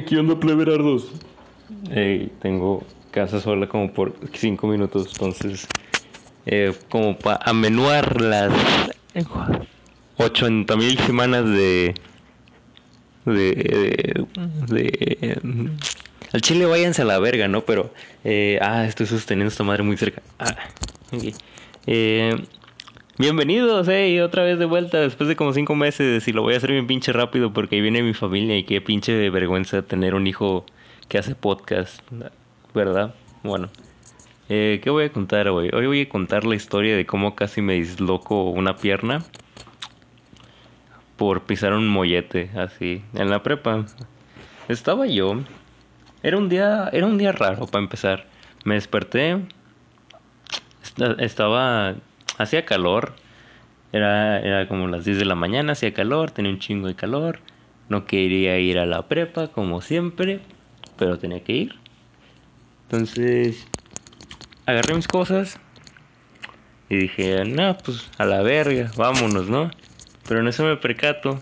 ¿Qué onda, pleberardos? Hey, tengo casa sola como por 5 minutos, entonces, eh, como para amenuar las 80 mil semanas de. de. de. al chile váyanse a la verga, ¿no? Pero, eh, ah, estoy sosteniendo esta madre muy cerca. Ah, ok. Eh, Bienvenidos, hey, otra vez de vuelta después de como cinco meses y lo voy a hacer bien pinche rápido porque ahí viene mi familia y qué pinche vergüenza tener un hijo que hace podcast, ¿verdad? Bueno, eh, ¿qué voy a contar hoy? Hoy voy a contar la historia de cómo casi me disloco una pierna por pisar un mollete así en la prepa. Estaba yo, era un día, era un día raro para empezar. Me desperté, estaba hacía calor. Era, era como las 10 de la mañana, hacía calor, tenía un chingo de calor. No quería ir a la prepa como siempre, pero tenía que ir. Entonces, agarré mis cosas y dije, no, pues a la verga, vámonos, ¿no? Pero en eso me percato.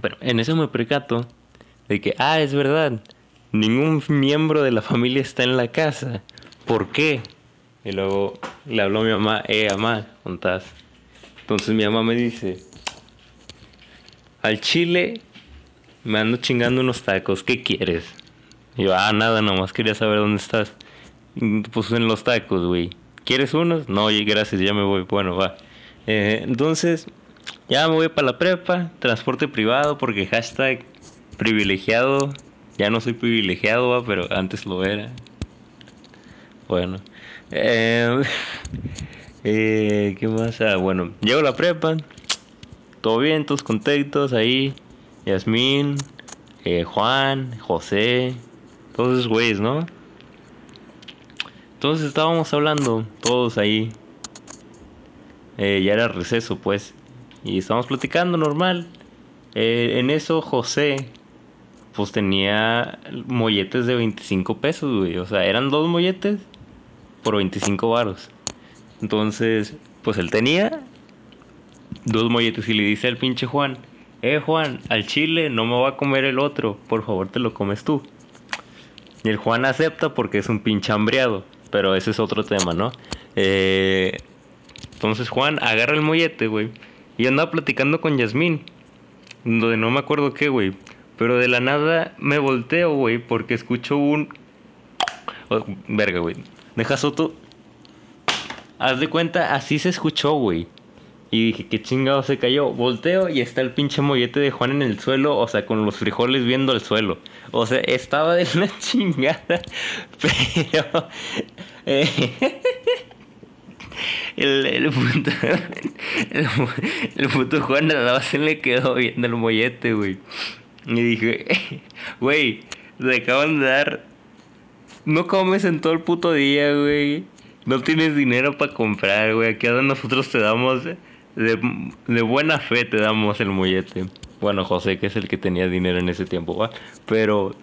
Pero en eso me percato de que, ah, es verdad, ningún miembro de la familia está en la casa. ¿Por qué? Y luego le habló a mi mamá, eh, mamá, contás. Entonces mi mamá me dice, al chile me ando chingando unos tacos, ¿qué quieres? Y yo, ah, nada, nomás quería saber dónde estás. Pues en los tacos, güey. ¿Quieres unos? No, oye, gracias, ya me voy. Bueno, va. Eh, entonces, ya me voy para la prepa, transporte privado, porque hashtag privilegiado. Ya no soy privilegiado, va, pero antes lo era. Bueno. Eh, eh, ¿Qué más? Ah, bueno, llego a la prepa. Todo bien, todos contentos ahí. Yasmín, eh, Juan, José. Todos esos güeyes, ¿no? Entonces estábamos hablando, todos ahí. Eh, ya era receso, pues. Y estábamos platicando normal. Eh, en eso José, pues tenía molletes de 25 pesos, güey. O sea, eran dos molletes por 25 varos. Entonces, pues él tenía dos molletes y le dice al pinche Juan, eh Juan, al chile no me va a comer el otro, por favor te lo comes tú. Y el Juan acepta porque es un pinche hambreado, pero ese es otro tema, ¿no? Eh, entonces Juan agarra el mollete, güey, y anda platicando con Yasmín, donde no me acuerdo qué, güey. Pero de la nada me volteo, güey, porque escucho un... Oh, verga, güey. Deja Soto. Haz de cuenta, así se escuchó, güey. Y dije, qué chingado se cayó. Volteo y está el pinche mollete de Juan en el suelo, o sea, con los frijoles viendo el suelo. O sea, estaba de una chingada. Pero. Eh, el, el, puto, el, el, Juan a la base le quedó viendo el mollete, güey. Y dije, güey, le acaban de dar no comes en todo el puto día, güey. No tienes dinero para comprar, güey. Aquí a nosotros te damos de, de, buena fe, te damos el mollete. Bueno, José, que es el que tenía dinero en ese tiempo, ¿va? Pero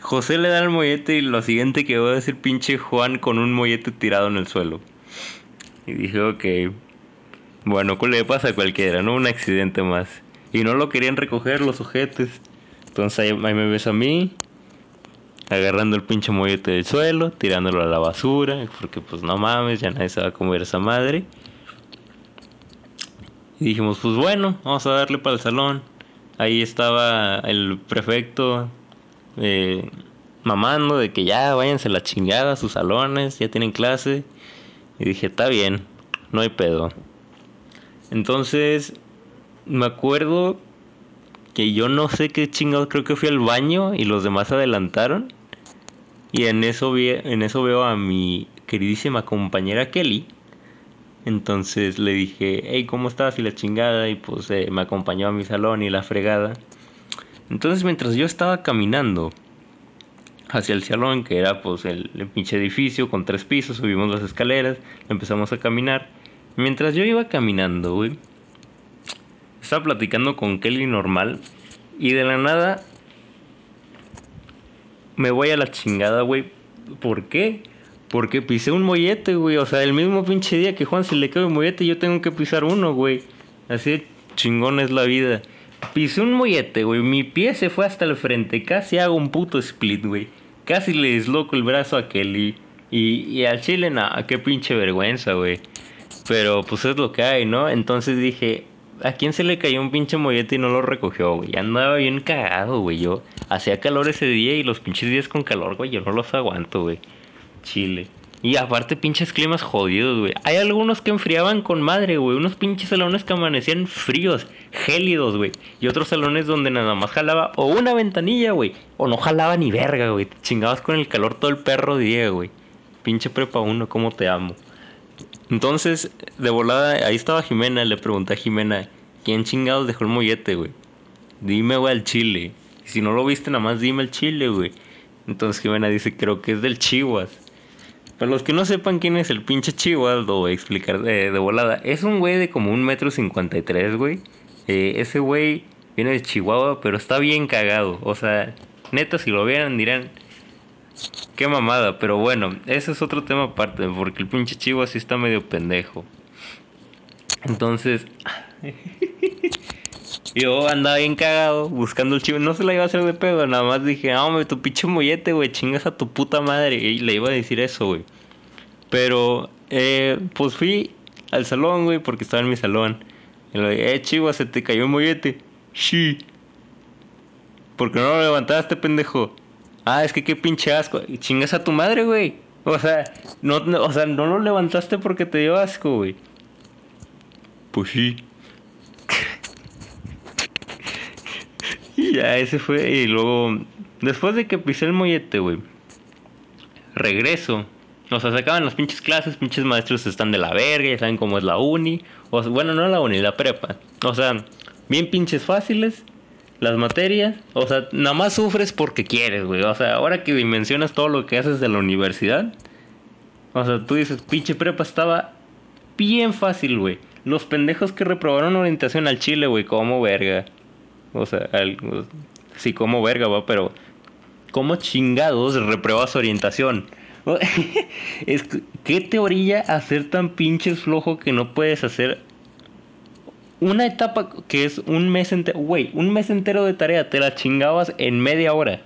José le da el mollete y lo siguiente que voy a decir, pinche Juan con un mollete tirado en el suelo. Y dije, ok. Bueno, ¿qué le pasa a cualquiera? No un accidente más. Y no lo querían recoger los ojetes. Entonces ahí, ahí me ves a mí, agarrando el pinche mollete del suelo, tirándolo a la basura, porque pues no mames, ya nadie se va a comer esa madre. Y dijimos, pues bueno, vamos a darle para el salón. Ahí estaba el prefecto eh, mamando de que ya váyanse la chingada a sus salones, ya tienen clase. Y dije, está bien, no hay pedo. Entonces, me acuerdo que yo no sé qué chingados, creo que fui al baño y los demás adelantaron. Y en eso, vi, en eso veo a mi queridísima compañera Kelly. Entonces le dije, hey, ¿cómo estás? Y la chingada. Y pues eh, me acompañó a mi salón y la fregada. Entonces mientras yo estaba caminando hacia el salón, que era pues el, pinche edificio con tres pisos, subimos las escaleras, empezamos a caminar. Mientras yo iba caminando, estaba platicando con Kelly normal. Y de la nada me voy a la chingada, güey. ¿Por qué? Porque pisé un mollete, güey. O sea, el mismo pinche día que Juan se le cae un mollete, yo tengo que pisar uno, güey. Así de chingón es la vida. pisé un mollete, güey. Mi pie se fue hasta el frente. Casi hago un puto split, güey. Casi le desloco el brazo a Kelly. Y, y al chile, nada, qué pinche vergüenza, güey. Pero pues es lo que hay, ¿no? Entonces dije, ¿a quién se le cayó un pinche mollete y no lo recogió, güey? Andaba bien cagado, güey. Yo hacía calor ese día y los pinches días con calor, güey, yo no los aguanto, güey. Chile. Y aparte, pinches climas jodidos, güey. Hay algunos que enfriaban con madre, güey. Unos pinches salones que amanecían fríos, gélidos, güey. Y otros salones donde nada más jalaba o una ventanilla, güey. O no jalaba ni verga, güey. Te chingabas con el calor todo el perro día, güey. Pinche prepa uno, cómo te amo. Entonces, de volada, ahí estaba Jimena. Le pregunté a Jimena, ¿quién chingados dejó el mollete, güey? Dime, güey, al chile. Si no lo viste, nada más dime el chile, güey. Entonces Jimena dice, creo que es del Chihuas. Para los que no sepan quién es el pinche Chihuahua, lo voy a explicar de, volada. Es un güey de como un metro cincuenta y tres, güey. Eh, ese güey viene de Chihuahua, pero está bien cagado. O sea, neta, si lo vieran dirán, qué mamada. Pero bueno, ese es otro tema aparte, porque el pinche Chihuahua sí está medio pendejo. Entonces, yo andaba bien cagado buscando el chivo. No se la iba a hacer de pedo, nada más dije, ah, hombre, tu pinche mollete, güey, chingas a tu puta madre. Y le iba a decir eso, güey. Pero, eh, pues fui al salón, güey, porque estaba en mi salón. Y le dije, eh, chivo, se te cayó el mollete. Sí. ¿Por qué no lo levantaste, pendejo? Ah, es que qué pinche asco. Y chingas a tu madre, güey. O sea, no, o sea, no lo levantaste porque te dio asco, güey. Pues sí. y ya, ese fue. Y luego, después de que pisé el mollete, güey, regreso. O sea, se acaban las pinches clases, pinches maestros están de la verga, ya saben cómo es la uni. O bueno, no la uni, la prepa. O sea, bien pinches fáciles las materias. O sea, nada más sufres porque quieres, güey. O sea, ahora que dimensionas todo lo que haces de la universidad. O sea, tú dices, pinche prepa estaba bien fácil, güey. Los pendejos que reprobaron orientación al Chile, güey, como verga. O sea, sí, como verga, va, pero ¿cómo chingados repruebas orientación? ¿Qué te orilla hacer tan pinches flojo que no puedes hacer una etapa que es un mes entero? Güey, un mes entero de tarea, te la chingabas en media hora.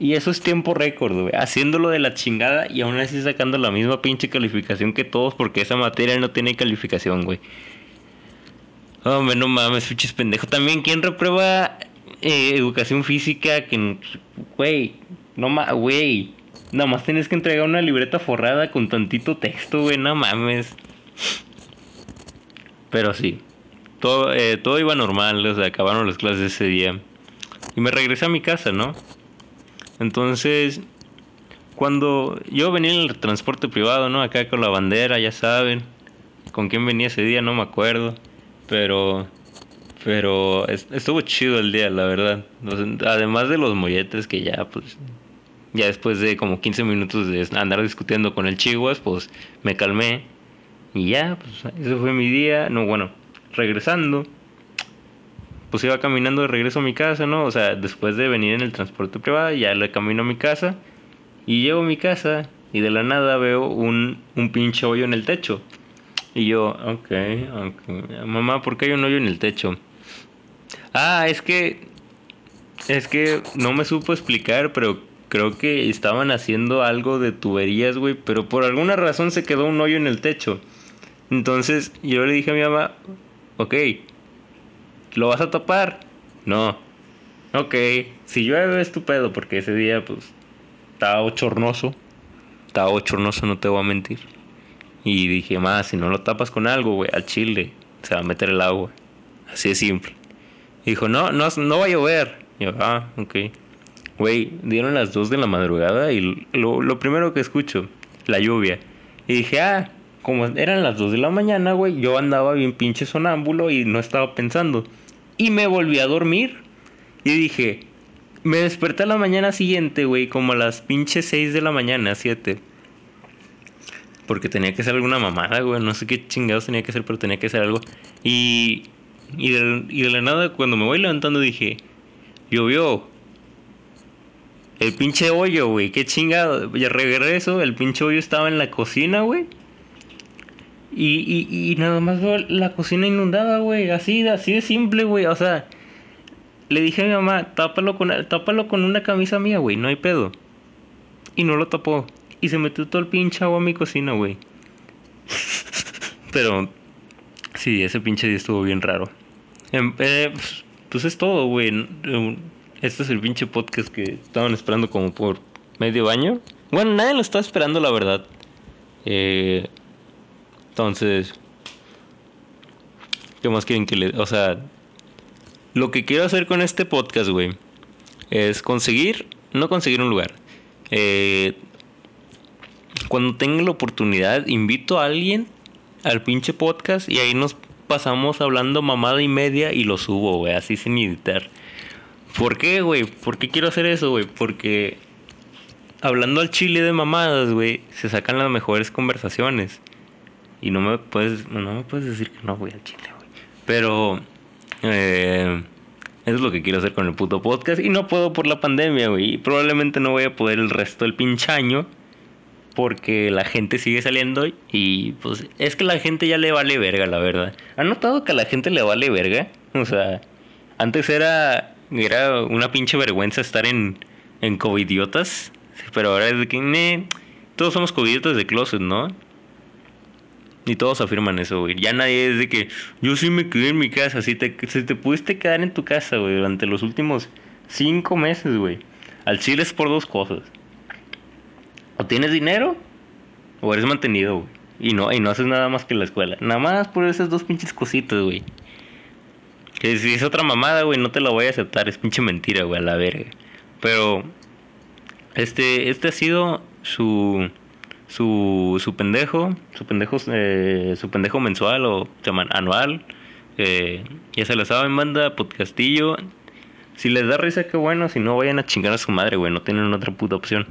Y eso es tiempo récord, güey. Haciéndolo de la chingada y aún así sacando la misma pinche calificación que todos porque esa materia no tiene calificación, güey. Hombre, no mames, fiches pendejo. También, ¿quién reprueba eh, educación física? Que, güey, no mames, güey. Nada más tienes que entregar una libreta forrada con tantito texto, güey, no mames. Pero sí, todo, eh, todo iba normal, o sea, acabaron las clases ese día. Y me regresé a mi casa, ¿no? Entonces, cuando yo venía en el transporte privado, ¿no? Acá con la bandera, ya saben. Con quién venía ese día, no me acuerdo. Pero, pero estuvo chido el día, la verdad. Además de los molletes que ya, pues, ya después de como 15 minutos de andar discutiendo con el Chihuas, pues me calmé. Y ya, pues, ese fue mi día. No, bueno, regresando pues iba caminando de regreso a mi casa, ¿no? O sea, después de venir en el transporte privado, ya le camino a mi casa. Y llego a mi casa y de la nada veo un, un pinche hoyo en el techo. Y yo, ok, ok. Mamá, ¿por qué hay un hoyo en el techo? Ah, es que... Es que no me supo explicar, pero creo que estaban haciendo algo de tuberías, güey. Pero por alguna razón se quedó un hoyo en el techo. Entonces yo le dije a mi mamá, ok, ¿Lo vas a tapar? No. Ok, si llueve es tu porque ese día pues estaba ochornoso. Estaba ochornoso, no te voy a mentir. Y dije, más, si no lo tapas con algo, güey, al chile, se va a meter el agua. Así de simple. dijo, no, no, no va a llover. Y yo, ah, ok. Güey, dieron las 2 de la madrugada y lo, lo primero que escucho, la lluvia. Y dije, ah, como eran las 2 de la mañana, güey, yo andaba bien pinche sonámbulo y no estaba pensando. Y me volví a dormir. Y dije, me desperté a la mañana siguiente, güey, como a las pinches 6 de la mañana, 7. Porque tenía que hacer alguna mamada, güey. No sé qué chingados tenía que hacer, pero tenía que hacer algo. Y, y, de, y de la nada, cuando me voy levantando, dije, llovió. El pinche hoyo, güey, qué chingado. Ya regreso, el pinche hoyo estaba en la cocina, güey. Y, y, y nada más veo la cocina inundada, güey. Así, así de simple, güey. O sea, le dije a mi mamá, tápalo con, tápalo con una camisa mía, güey, no hay pedo. Y no lo tapó. Y se metió todo el pinche agua a mi cocina, güey. Pero sí, ese pinche día estuvo bien raro. Em, eh, pues es todo, güey. Este es el pinche podcast que estaban esperando como por medio año. Bueno, nadie lo estaba esperando, la verdad. Eh, entonces, ¿qué más quieren que le.? O sea, lo que quiero hacer con este podcast, güey, es conseguir, no conseguir un lugar. Eh, cuando tenga la oportunidad, invito a alguien al pinche podcast y ahí nos pasamos hablando mamada y media y lo subo, güey, así sin editar. ¿Por qué, güey? ¿Por qué quiero hacer eso, güey? Porque hablando al chile de mamadas, güey, se sacan las mejores conversaciones. Y no me puedes, no me puedes decir que no voy al chile, güey. Pero eh, eso es lo que quiero hacer con el puto podcast. Y no puedo por la pandemia, güey. Y probablemente no voy a poder el resto del pinche año. Porque la gente sigue saliendo y pues es que la gente ya le vale verga, la verdad. ¿Han notado que a la gente le vale verga? O sea, antes era, era una pinche vergüenza estar en, en covidiotas. Pero ahora es de que, todos somos covidiotas de closet, ¿no? Y todos afirman eso, güey. Ya nadie es de que yo sí me quedé en mi casa. Si te, si te pudiste quedar en tu casa, güey, durante los últimos cinco meses, güey. Al chile es por dos cosas. O tienes dinero o eres mantenido, güey. Y no, y no haces nada más que la escuela. Nada más por esas dos pinches cositas, güey. Que si es otra mamada, güey, no te la voy a aceptar. Es pinche mentira, güey, a la verga. Pero este, este ha sido su su, su pendejo, su pendejo, eh, su pendejo mensual o anual. Eh, ya se lo saben, manda podcastillo. Si les da risa, qué bueno. Si no, vayan a chingar a su madre, güey. No tienen otra puta opción.